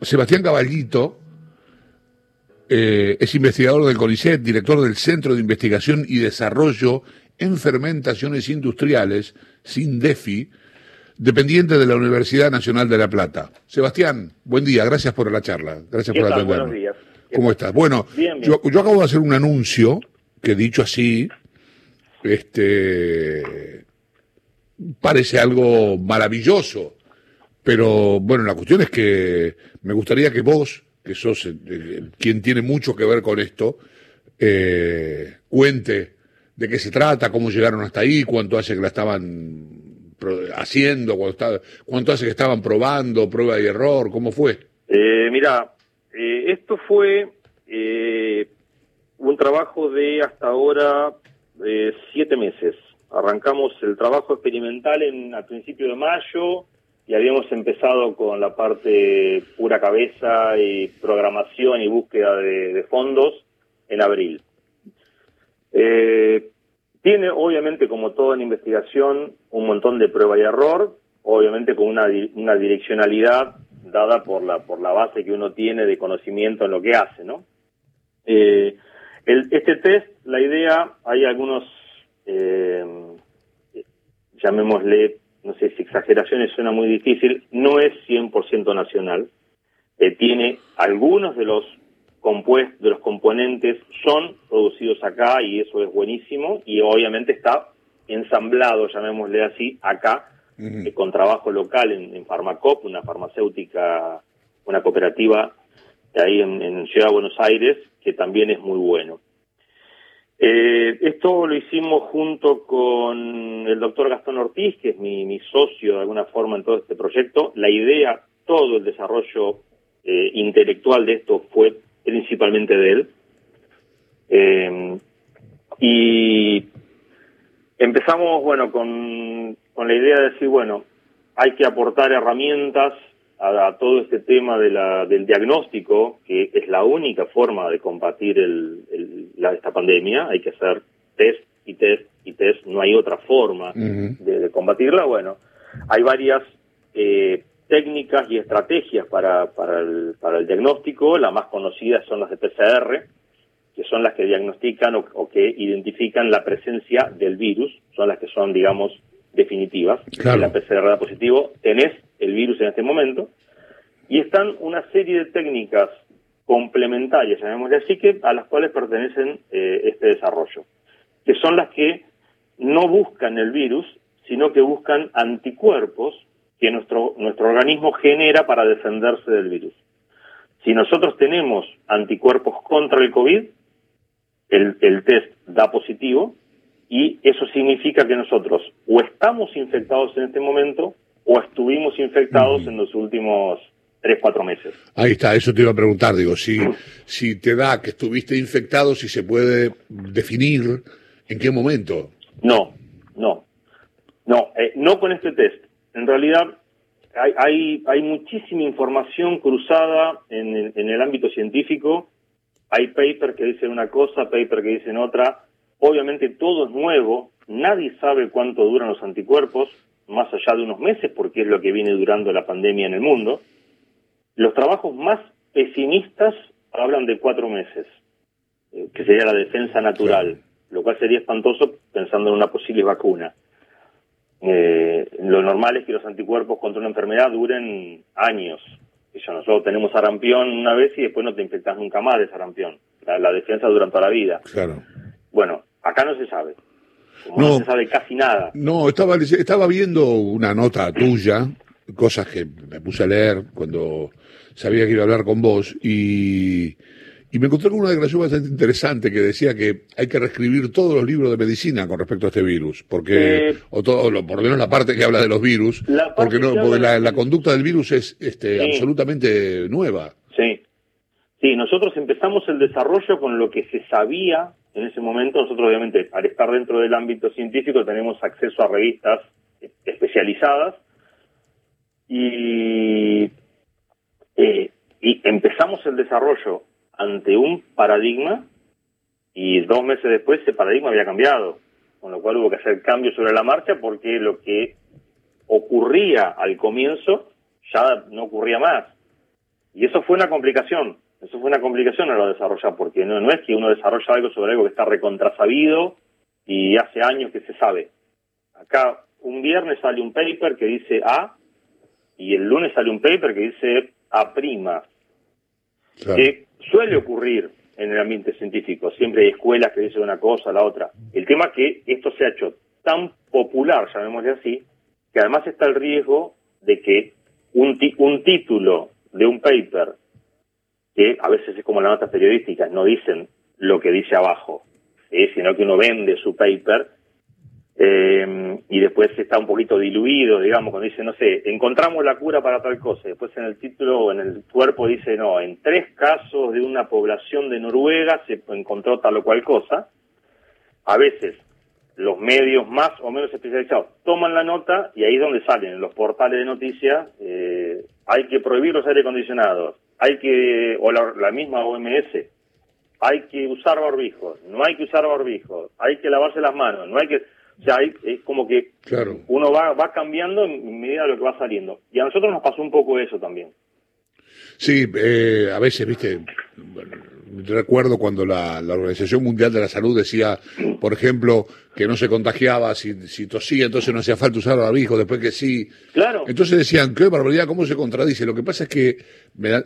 Sebastián Caballito eh, es investigador del CONICET, director del Centro de Investigación y Desarrollo en Fermentaciones Industriales, SINDEFI, dependiente de la Universidad Nacional de La Plata. Sebastián, buen día, gracias por la charla, gracias por atendernos. Buenos días. ¿Cómo estás? Bueno, Yo, yo acabo de hacer un anuncio que dicho así, este parece algo maravilloso, pero bueno, la cuestión es que me gustaría que vos, que sos eh, quien tiene mucho que ver con esto, eh, cuente de qué se trata, cómo llegaron hasta ahí, cuánto hace que la estaban haciendo, cuánto, hace que estaban probando, prueba y error, cómo fue. Eh, mira, eh, esto fue eh, un trabajo de hasta ahora siete meses. Arrancamos el trabajo experimental en a principio de mayo y habíamos empezado con la parte pura cabeza y programación y búsqueda de fondos en abril. Eh, tiene, obviamente, como todo en investigación, un montón de prueba y error, obviamente con una, una direccionalidad dada por la, por la base que uno tiene de conocimiento en lo que hace, ¿no? Eh, este test, la idea, hay algunos, eh, llamémosle, no sé si exageraciones suena muy difícil, no es 100% nacional. Eh, tiene algunos de los compuestos, de los componentes son producidos acá y eso es buenísimo y obviamente está ensamblado, llamémosle así, acá eh, con trabajo local en, en, Farmacop, una farmacéutica, una cooperativa ahí en, Ciudad de Buenos Aires, que también es muy bueno. Eh, esto lo hicimos junto con el doctor Gastón Ortiz, que es mi, socio de alguna forma en todo este proyecto. La idea, todo el desarrollo eh, intelectual de esto fue principalmente de él. Eh, y empezamos, bueno, con, la idea de decir, bueno, hay que aportar herramientas a, todo este tema de la, del diagnóstico, que es la única forma de combatir el, la, esta pandemia. Hay que hacer test y test y test, no hay otra forma de, combatirla. Bueno, hay varias eh, técnicas y estrategias para, para, el, para el diagnóstico. Las más conocidas son las de PCR, que son las que diagnostican o, que identifican la presencia del virus, son las que son, digamos, definitivas. En la PCR da positivo, tenés el virus en este momento. Y están una serie de técnicas complementarias, llamémosle así, que a las cuales pertenecen eh, este desarrollo, que son las que no buscan el virus, sino que buscan anticuerpos que nuestro, nuestro organismo genera para defenderse del virus. Si nosotros tenemos anticuerpos contra el COVID, el, el test da positivo y eso significa que nosotros o estamos infectados en este momento o estuvimos infectados en los últimos tres, cuatro meses. Ahí está, eso te iba a preguntar, digo, si, si te da que estuviste infectado, si se puede definir en qué momento. No, no, no, eh, no con este test en realidad hay, hay, hay muchísima información cruzada en el, en el ámbito científico. Hay papers que dicen una cosa, papers que dicen otra. Obviamente todo es nuevo. Nadie sabe cuánto duran los anticuerpos, más allá de unos meses, porque es lo que viene durando la pandemia en el mundo. Los trabajos más pesimistas hablan de cuatro meses, eh, que sería la defensa natural, lo cual sería espantoso pensando en una posible vacuna. Eh, lo normal es que los anticuerpos contra una enfermedad duren años. nosotros tenemos sarampión una vez y después no te infectas nunca más de sarampión. La, defensa dura toda la vida. Claro. Bueno, acá no se sabe. no, se sabe casi nada. No, estaba, estaba viendo una nota tuya, cosas que me puse a leer cuando sabía que iba a hablar con vos y y me encontré con una declaración bastante interesante que decía que hay que reescribir todos los libros de medicina con respecto a este virus, porque, eh, o todo, por lo menos la parte que habla de los virus, porque no, porque la, conducta del virus es este, absolutamente nueva. Sí. Sí, nosotros empezamos el desarrollo con lo que se sabía en ese momento. Nosotros, obviamente, al estar dentro del ámbito científico, tenemos acceso a revistas especializadas y, eh, y empezamos el desarrollo ante un paradigma y dos meses después ese paradigma había cambiado, con lo cual hubo que hacer cambios sobre la marcha porque lo que ocurría al comienzo ya no ocurría más. Y eso fue una complicación, eso fue una complicación a lo desarrollar, porque no, no es que uno desarrolla algo sobre algo que está recontrasabido y hace años que se sabe. Acá un viernes sale un paper que dice A y el lunes sale un paper que dice A prima. Que suele ocurrir en el ambiente científico. Siempre hay escuelas que dicen una cosa, la otra. El tema es que esto se ha hecho tan popular, llamémosle así, que además está el riesgo de que un, un título de un paper, que a veces es como las notas periodísticas, no dicen lo que dice abajo, sino que uno vende su paper eh, y después está un poquito diluido, digamos, cuando dice, no sé, encontramos la cura para tal cosa, después en el título o en el cuerpo dice, no, en tres casos de una población de Noruega se encontró tal o cual cosa, a veces los medios más o menos especializados toman la nota y ahí es donde salen en los portales de noticias, eh, hay que prohibir los aire acondicionados, hay que, o la, la misma OMS, hay que usar barbijos, no hay que usar barbijos, hay que lavarse las manos, no hay que o sea, es como que uno va, va cambiando en medida de lo que va saliendo. Y a nosotros nos pasó un poco eso también. Sí, eh, a veces, viste, recuerdo cuando la, Organización Mundial de la Salud decía, por ejemplo, que no se contagiaba si, si tosía, entonces no hacía falta usar barbijo, después que sí. Claro. Entonces decían, qué barbaridad, ¿cómo se contradice? Lo que pasa es que,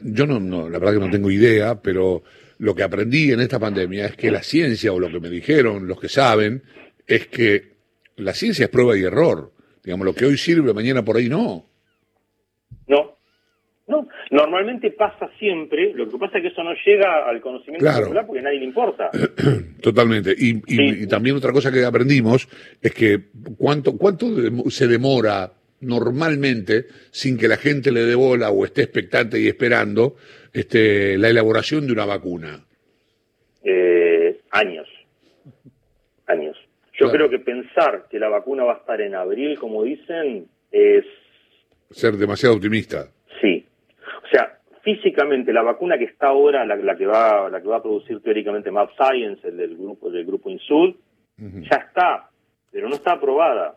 yo no, no, la verdad que no tengo idea, pero lo que aprendí en esta pandemia es que la ciencia, o lo que me dijeron los que saben, es que la ciencia es prueba y error. Digamos, lo que hoy sirve, mañana por ahí no. No, no. Normalmente pasa siempre, lo que pasa es que eso no llega al conocimiento popular porque a nadie le importa. Totalmente. Y, también otra cosa que aprendimos es que cuánto, cuánto se demora normalmente, sin que la gente le dé bola o esté expectante y esperando, este, la elaboración de una vacuna. Eh, años. Años. Yo creo que pensar que la vacuna va a estar en abril, como dicen, es... Ser demasiado optimista. Sí. O sea, físicamente la vacuna que está ahora, la, que va la que va a producir teóricamente Map Science, el del grupo del grupo Insud, ya está, pero no está aprobada.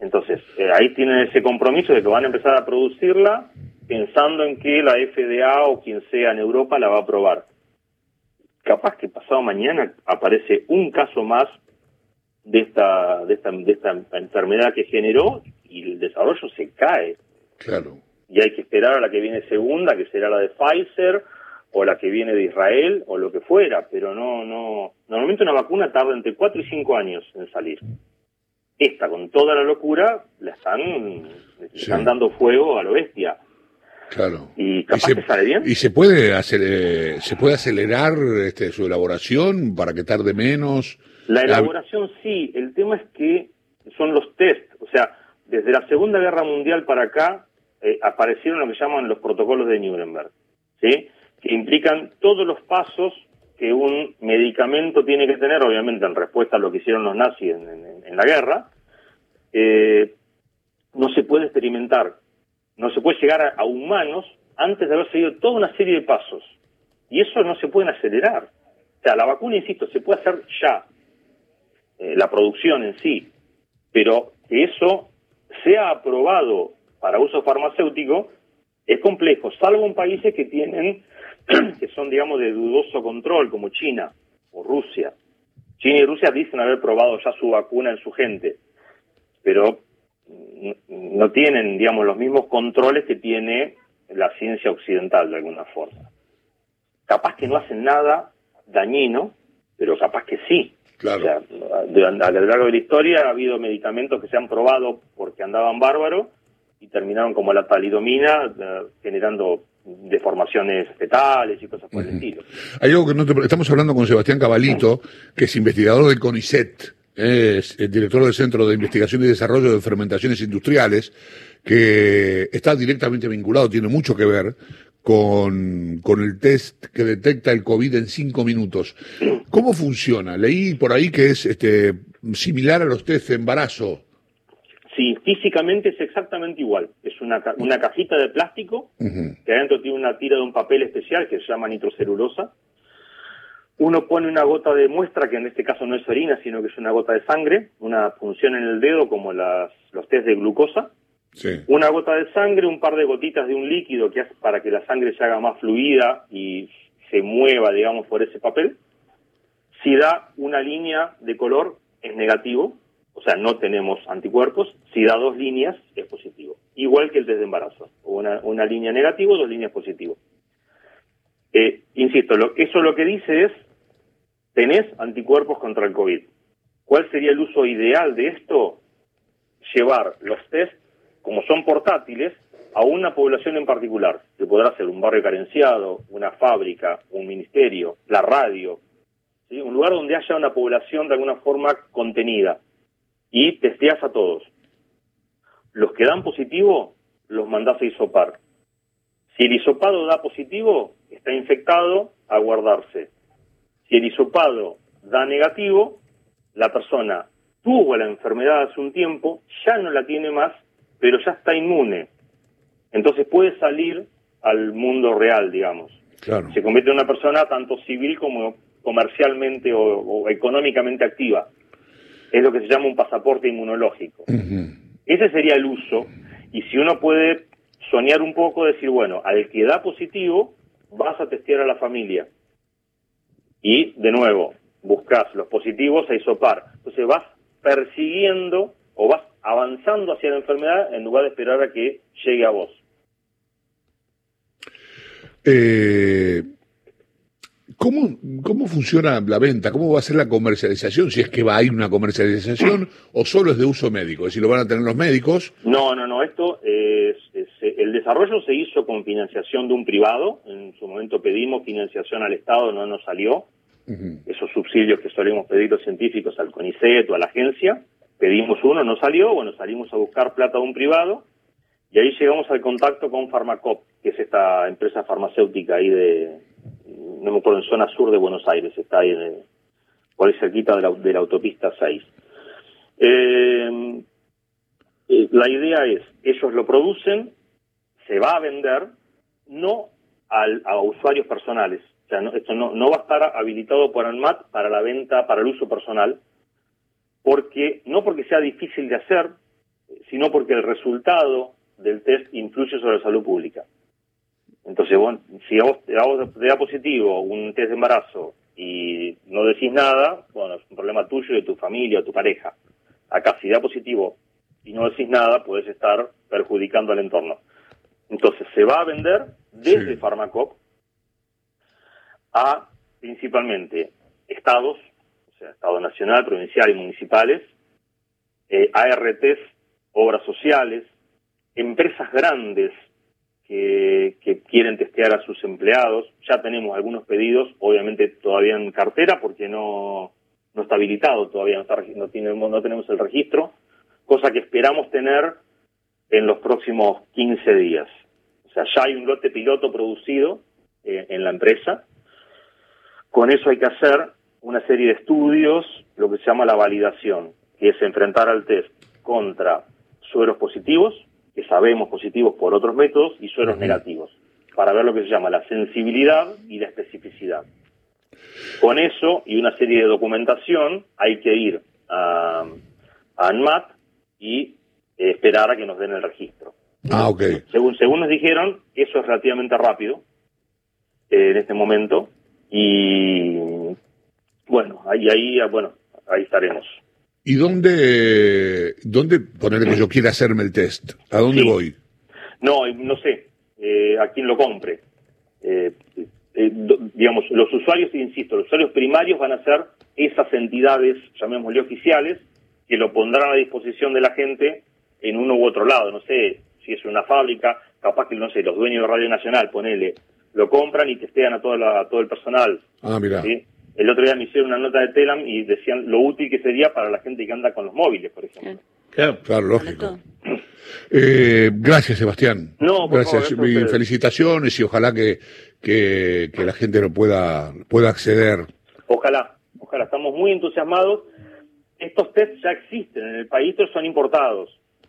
Entonces, eh, ahí tienen ese compromiso de que van a empezar a producirla pensando en que la FDA o quien sea en Europa la va a aprobar. Capaz que pasado mañana aparece un caso más de esta, de esta, de esta enfermedad que generó y el desarrollo se cae. Claro. Y hay que esperar a la que viene segunda, que será la de Pfizer, o la que viene de Israel, o lo que fuera, pero no, no. Normalmente una vacuna tarda entre 4 y 5 años en salir. Esta, con toda la locura, la están, están dando fuego a lo bestia. Claro. Y capaz se, que sale bien. ¿Y se puede, hacer, se puede acelerar este, su elaboración para que tarde menos? La elaboración sí, el tema es que son los test, o sea, desde la Segunda Guerra Mundial para acá eh, aparecieron lo que llaman los protocolos de Nuremberg, ¿sí? que implican todos los pasos que un medicamento tiene que tener, obviamente en respuesta a lo que hicieron los nazis en, la guerra, eh, no se puede experimentar, no se puede llegar a humanos antes de haber seguido toda una serie de pasos. Y eso no se pueden acelerar. O sea, la vacuna, insisto, se puede hacer ya, eh, la producción en sí, pero que eso sea aprobado para uso farmacéutico es complejo, salvo en países que tienen, que son, digamos, de dudoso control, como China o Rusia. China y Rusia dicen haber probado ya su vacuna en su gente, pero no tienen, digamos, los mismos controles que tiene la ciencia occidental de alguna forma. Capaz que no hacen nada dañino, pero capaz que sí. Claro. a lo largo de la historia ha habido medicamentos que se han probado porque andaban bárbaros y terminaron como la talidomina eh, generando deformaciones fetales y cosas por el estilo. Hay algo que no te... Estamos hablando con Sebastián Cabalito, que es investigador del CONICET, es el director del Centro de Investigación y Desarrollo de Fermentaciones Industriales, que está directamente vinculado, tiene mucho que ver con, con el test que detecta el COVID en cinco minutos. ¿Cómo funciona? Leí por ahí que es este, similar a los test de embarazo. Sí, físicamente es exactamente igual. Es una, una cajita de plástico que adentro tiene una tira de un papel especial que se llama nitrocelulosa. Uno pone una gota de muestra, que en este caso no es orina, sino que es una gota de sangre, una función en el dedo como las, los test de glucosa Una gota de sangre, un par de gotitas de un líquido que hace para que la sangre se haga más fluida y se mueva, digamos, por ese papel. Si da una línea de color, es negativo, o sea, no tenemos anticuerpos. Si da dos líneas, es positivo. Igual que el test de embarazo. Una, una línea negativo, dos líneas positivo. Eh, insisto, lo, eso lo que dice es, tenés anticuerpos contra el COVID. ¿Cuál sería el uso ideal de esto? Llevar los test, como son portátiles, a una población en particular, que podrá ser un barrio carenciado, una fábrica, un ministerio, la radio, un lugar donde haya una población de alguna forma contenida, y testeas a todos. Los que dan positivo, los mandás a hisopar. Si el hisopado da positivo, está infectado, a guardarse. Si el hisopado da negativo, la persona tuvo la enfermedad hace un tiempo, ya no la tiene más, pero ya está inmune. Entonces puede salir al mundo real, digamos. Se convierte en una persona tanto civil como comercialmente o, económicamente activa. Es lo que se llama un pasaporte inmunológico. Ese sería el uso. Y si uno puede soñar un poco, decir, bueno, al que da positivo, vas a testear a la familia. Y, de nuevo, buscas los positivos a isopar. Entonces vas persiguiendo o vas avanzando hacia la enfermedad en lugar de esperar a que llegue a vos. Eh, ¿cómo, ¿Cómo funciona la venta? ¿Cómo va a ser la comercialización? Si es que va a ir una comercialización o solo es de uso médico, es decir, lo van a tener los médicos. No, no, no, esto es, el desarrollo se hizo con financiación de un privado, en su momento pedimos financiación al Estado, no nos salió, esos subsidios que solemos pedir los científicos al CONICET o a la agencia, pedimos uno, no salió, bueno, salimos a buscar plata de un privado y ahí llegamos al contacto con Farmacop, que es esta empresa farmacéutica ahí de, no me acuerdo, en zona sur de Buenos Aires, está ahí por ahí cerquita de la, autopista 6. Eh, eh, la idea es, ellos lo producen, se va a vender, no a usuarios personales. O sea, esto no, no va a estar habilitado por ANMAT para la venta, para el uso personal, porque no porque sea difícil de hacer, sino porque el resultado del test influye sobre la salud pública. Entonces, bueno, si a vos, te da positivo un test de embarazo y no decís nada, bueno, es un problema tuyo, de tu familia, o tu pareja. Acá, si da positivo y no decís nada, puedes estar perjudicando al entorno. Entonces, se va a vender desde Farmacop a principalmente estados, o sea, Estado nacional, provincial y municipales, eh, ARTs, obras sociales, empresas grandes que, quieren testear a sus empleados. Ya tenemos algunos pedidos, obviamente todavía en cartera porque no, no está habilitado, todavía no, está, no, tenemos, no tenemos el registro, cosa que esperamos tener en los próximos 15 días. O sea, ya hay un lote piloto producido eh, en la empresa. Con eso hay que hacer una serie de estudios, lo que se llama la validación, que es enfrentar al test contra sueros positivos, que sabemos positivos por otros métodos, y sueros negativos, para ver lo que se llama la sensibilidad y la especificidad. Con eso y una serie de documentación hay que ir a, ANMAT y esperar a que nos den el registro. Ah, ok. Según, según nos dijeron, eso es relativamente rápido eh, en este momento y bueno, ahí, ahí, bueno, ahí estaremos. ¿Y dónde, dónde poner que yo quiera hacerme el test? ¿A dónde voy? No, no sé, eh, a quién lo compre. Eh, eh, digamos, los usuarios, insisto, los usuarios primarios van a ser esas entidades, llamémosle oficiales, que lo pondrán a disposición de la gente en uno u otro lado. No sé si es una fábrica, capaz que, no sé, los dueños de Radio Nacional, ponele, lo compran y testean a todo, a todo el personal. Ah, mira. ¿sí? El otro día me hicieron una nota de Telam y decían lo útil que sería para la gente que anda con los móviles, por ejemplo. Claro, claro lógico. Eh, gracias, Sebastián. No, gracias. felicitaciones y ojalá que, que, la gente lo pueda, pueda acceder. Ojalá, ojalá. Estamos muy entusiasmados. Estos tests ya existen en el país, pero son importados.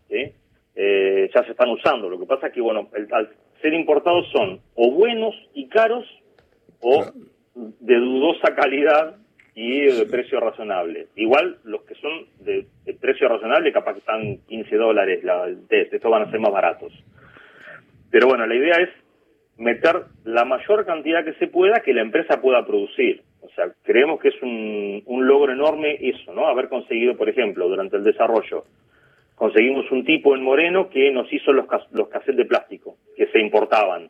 Eh, ya se están usando. Lo que pasa es que, bueno, al ser importados son o buenos y caros o de dudosa calidad y de precio razonable. Igual los que son de, precio razonable capaz que están 15 dólares la, el test, estos van a ser más baratos. Pero bueno, la idea es meter la mayor cantidad que se pueda que la empresa pueda producir. O sea, creemos que es un, un logro enorme eso, ¿no? Haber conseguido, por ejemplo, durante el desarrollo, conseguimos un tipo en Moreno que nos hizo los, los cassettes de plástico que se importaban.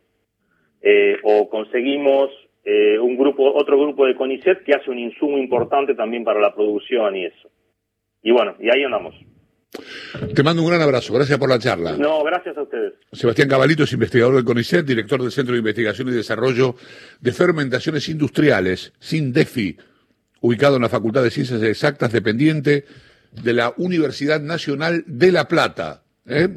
Eh, o conseguimos eh, un grupo, otro grupo de CONICET que hace un insumo importante también para la producción y eso. Y bueno, y ahí andamos. Te mando un gran abrazo, gracias por la charla. No, gracias a ustedes. Sebastián Cabalito es investigador del CONICET, director del Centro de Investigación y Desarrollo de Fermentaciones Industriales, SINDEFI, ubicado en la Facultad de Ciencias Exactas, dependiente de la Universidad Nacional de La Plata. ¿eh?